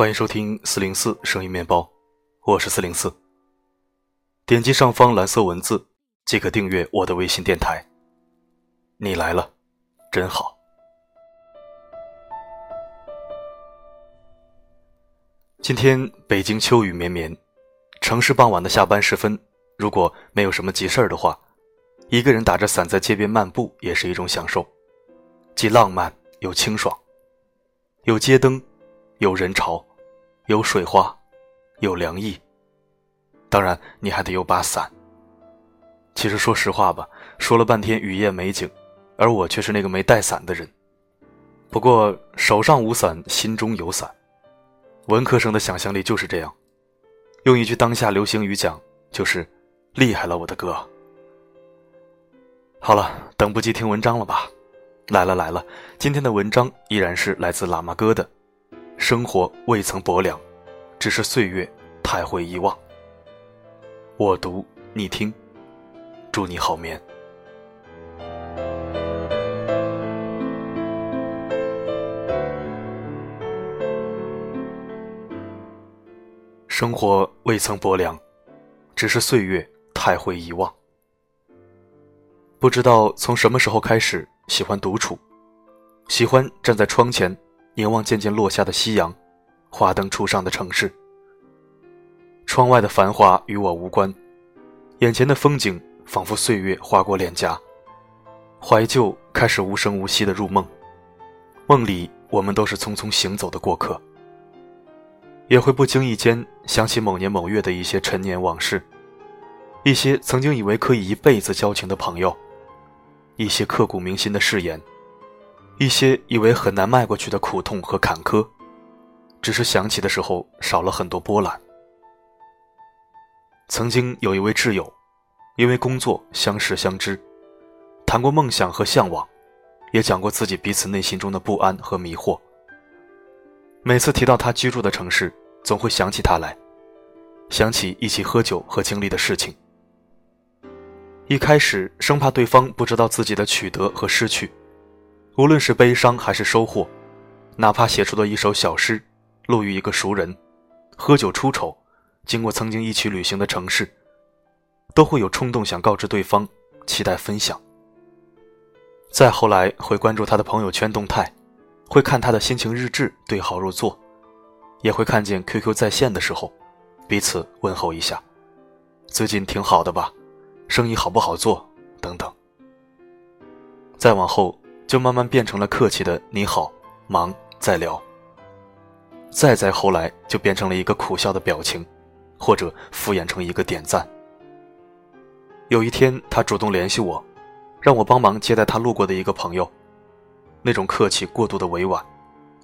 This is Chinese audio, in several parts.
欢迎收听四零四声音面包，我是四零四。点击上方蓝色文字即可订阅我的微信电台。你来了，真好。今天北京秋雨绵绵，城市傍晚的下班时分，如果没有什么急事儿的话，一个人打着伞在街边漫步也是一种享受，既浪漫又清爽。有街灯，有人潮，有水花，有凉意。当然，你还得有把伞。其实说实话吧，说了半天雨夜美景，而我却是那个没带伞的人。不过手上无伞，心中有伞。文科生的想象力就是这样。用一句当下流行语讲，就是“厉害了，我的哥”。好了，等不及听文章了吧？来了来了，今天的文章依然是来自喇嘛哥的。生活未曾薄凉，只是岁月太会遗忘。我读你听，祝你好眠。生活未曾薄凉，只是岁月太会遗忘。不知道从什么时候开始喜欢独处，喜欢站在窗前凝望渐渐落下的夕阳，华灯初上的城市。窗外的繁华与我无关，眼前的风景仿佛岁月划过脸颊，怀旧开始无声无息的入梦，梦里我们都是匆匆行走的过客，也会不经意间想起某年某月的一些陈年往事，一些曾经以为可以一辈子交情的朋友。一些刻骨铭心的誓言，一些以为很难迈过去的苦痛和坎坷，只是想起的时候少了很多波澜。曾经有一位挚友，因为工作相识相知，谈过梦想和向往，也讲过自己彼此内心中的不安和迷惑。每次提到他居住的城市，总会想起他来，想起一起喝酒和经历的事情。一开始生怕对方不知道自己的取得和失去，无论是悲伤还是收获，哪怕写出的一首小诗，路遇一个熟人，喝酒出丑，经过曾经一起旅行的城市，都会有冲动想告知对方，期待分享。再后来会关注他的朋友圈动态，会看他的心情日志对号入座，也会看见 QQ 在线的时候，彼此问候一下，最近挺好的吧？生意好不好做？等等。再往后，就慢慢变成了客气的“你好，忙再聊”。再再后来，就变成了一个苦笑的表情，或者敷衍成一个点赞。有一天，他主动联系我，让我帮忙接待他路过的一个朋友。那种客气过度的委婉，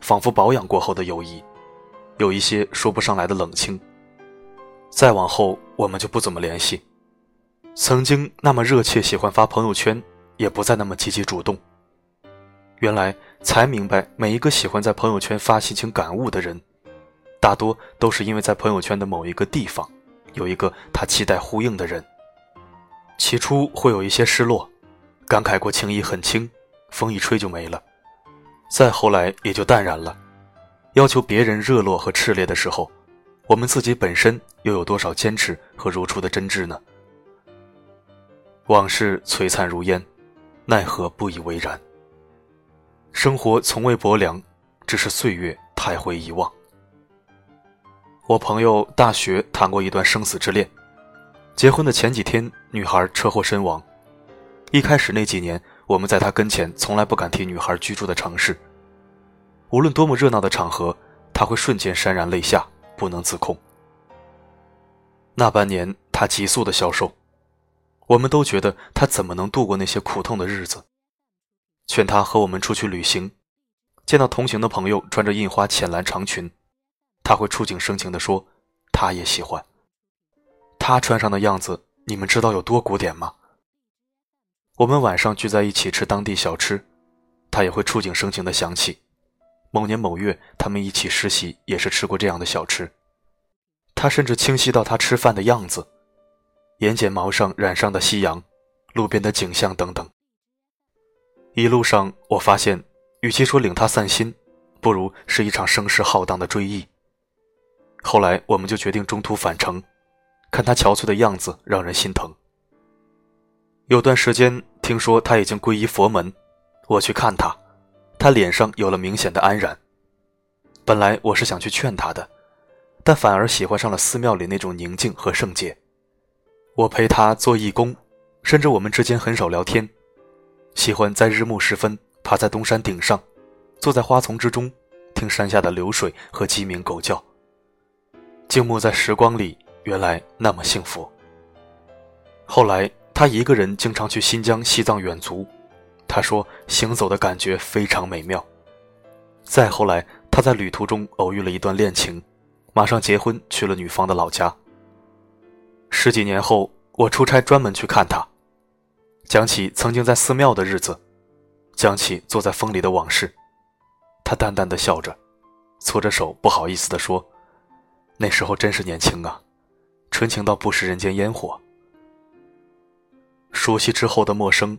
仿佛保养过后的友谊，有一些说不上来的冷清。再往后，我们就不怎么联系。曾经那么热切喜欢发朋友圈，也不再那么积极主动。原来才明白，每一个喜欢在朋友圈发心情感悟的人，大多都是因为在朋友圈的某一个地方，有一个他期待呼应的人。起初会有一些失落，感慨过情谊很轻，风一吹就没了。再后来也就淡然了。要求别人热络和炽烈的时候，我们自己本身又有多少坚持和如初的真挚呢？往事璀璨如烟，奈何不以为然。生活从未薄凉，只是岁月太会遗忘。我朋友大学谈过一段生死之恋，结婚的前几天，女孩车祸身亡。一开始那几年，我们在他跟前从来不敢提女孩居住的城市。无论多么热闹的场合，他会瞬间潸然泪下，不能自控。那半年，他急速的消瘦。我们都觉得他怎么能度过那些苦痛的日子？劝他和我们出去旅行，见到同行的朋友穿着印花浅蓝长裙，他会触景生情地说：“他也喜欢。”他穿上的样子，你们知道有多古典吗？我们晚上聚在一起吃当地小吃，他也会触景生情地想起，某年某月他们一起实习也是吃过这样的小吃。他甚至清晰到他吃饭的样子。眼睫毛上染上的夕阳，路边的景象等等。一路上，我发现，与其说领他散心，不如是一场声势浩荡的追忆，后来我们就决定中途返程，看他憔悴的样子让人心疼。有段时间听说他已经皈依佛门，我去看他，他脸上有了明显的安然。本来我是想去劝他的，但反而喜欢上了寺庙里那种宁静和圣洁。我陪他做义工，甚至我们之间很少聊天，喜欢在日暮时分爬在东山顶上，坐在花丛之中，听山下的流水和鸡鸣狗叫。静默在时光里，原来那么幸福。后来。他一个人经常去新疆、西藏远足，他说行走的感觉非常美妙。再后来，他在旅途中偶遇了一段恋情，马上结婚去了女方的老家。十几年后，我出差专门去看他，讲起曾经在寺庙的日子，讲起坐在风里的往事，他淡淡的笑着，搓着手，不好意思的说：“那时候真是年轻啊，纯情到不食人间烟火。”熟悉之后的陌生，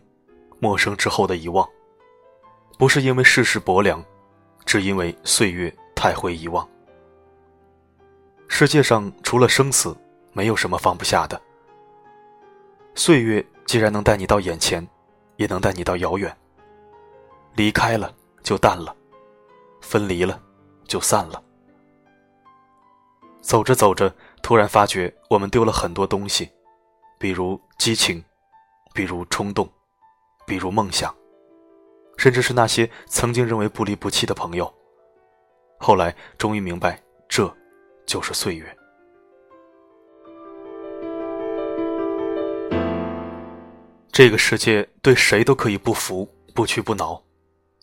陌生之后的遗忘，不是因为世事薄凉，只因为岁月太会遗忘。世界上除了生死，没有什么放不下的。岁月既然能带你到眼前，也能带你到遥远。离开了就淡了，分离了就散了。走着走着，突然发觉我们丢了很多东西，比如激情。比如冲动，比如梦想，甚至是那些曾经认为不离不弃的朋友，后来终于明白，这就是岁月。这个世界对谁都可以不服、不屈不挠，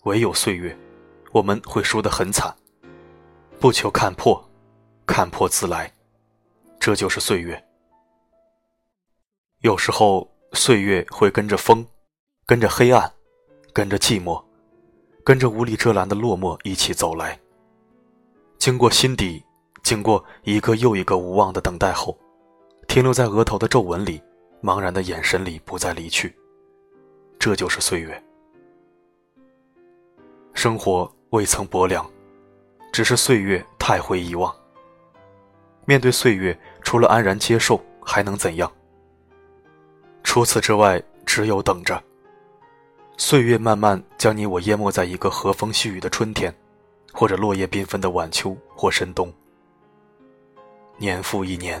唯有岁月，我们会输得很惨。不求看破，看破自来，这就是岁月。有时候。岁月会跟着风，跟着黑暗，跟着寂寞，跟着无力遮拦的落寞一起走来。经过心底，经过一个又一个无望的等待后，停留在额头的皱纹里，茫然的眼神里不再离去。这就是岁月。生活未曾薄凉，只是岁月太会遗忘。面对岁月，除了安然接受，还能怎样？除此之外，只有等着。岁月慢慢将你我淹没在一个和风细雨的春天，或者落叶缤纷的晚秋或深冬。年复一年。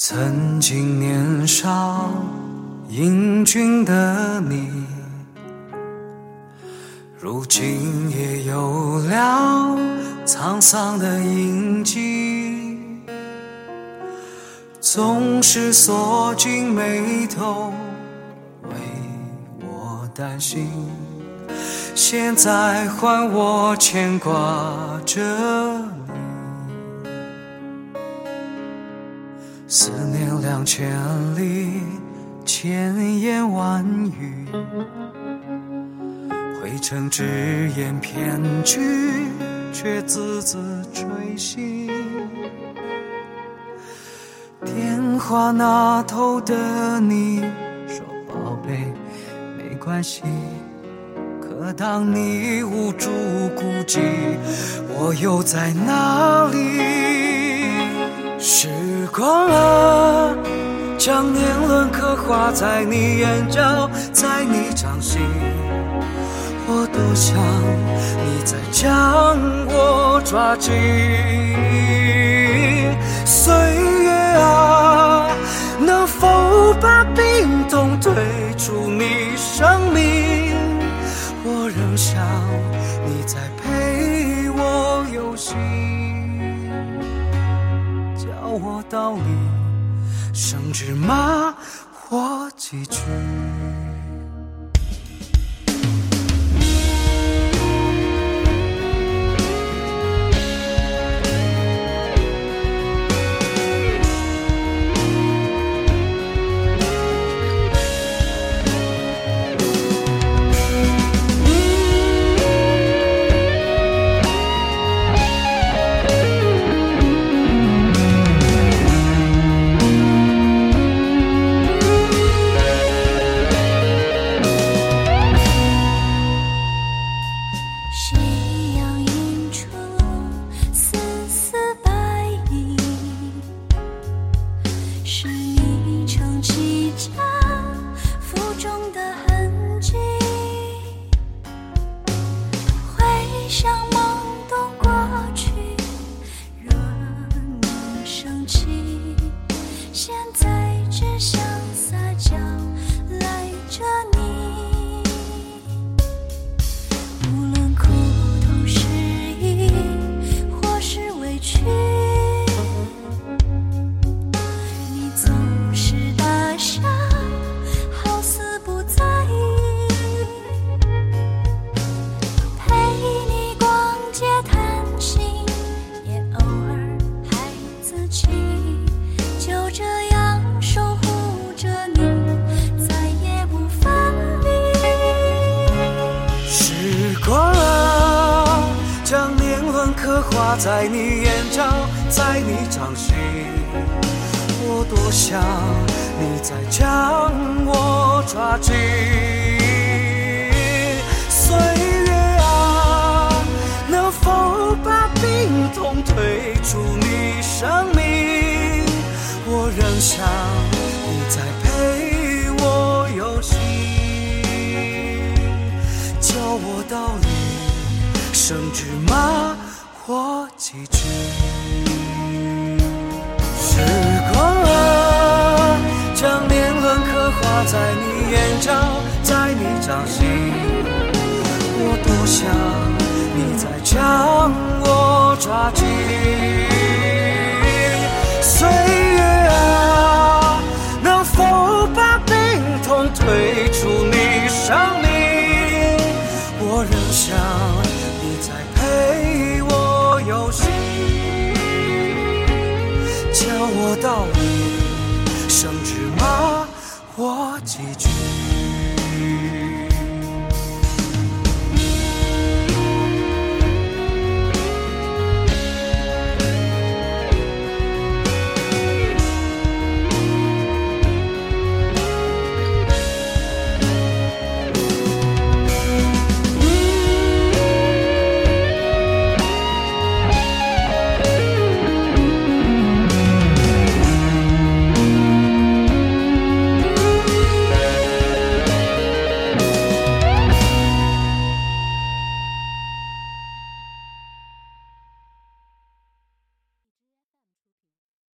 曾经年少。英俊的你，如今也有了沧桑的印记，总是锁紧眉头，为我担心。现在换我牵挂着你，思念两千里。千言万语汇成只言片句，却字字锥心。电话那头的你说：“宝贝，没关系。”可当你无助孤寂，我又在哪里？时光啊！将年轮刻画在你眼角，在你掌心，我多想你再将我抓紧。岁月啊，能否把冰冻退出你生命？我仍想你在道理，生芝麻花几句。在你眼角，在你掌心，我多想你再将我抓紧。岁月啊，能否把病痛退出你生命？我仍想你再陪我游戏，教我道理，生芝麻。过几句，时光啊，将年轮刻画在你眼角，在你掌心。我多想你再将我抓紧。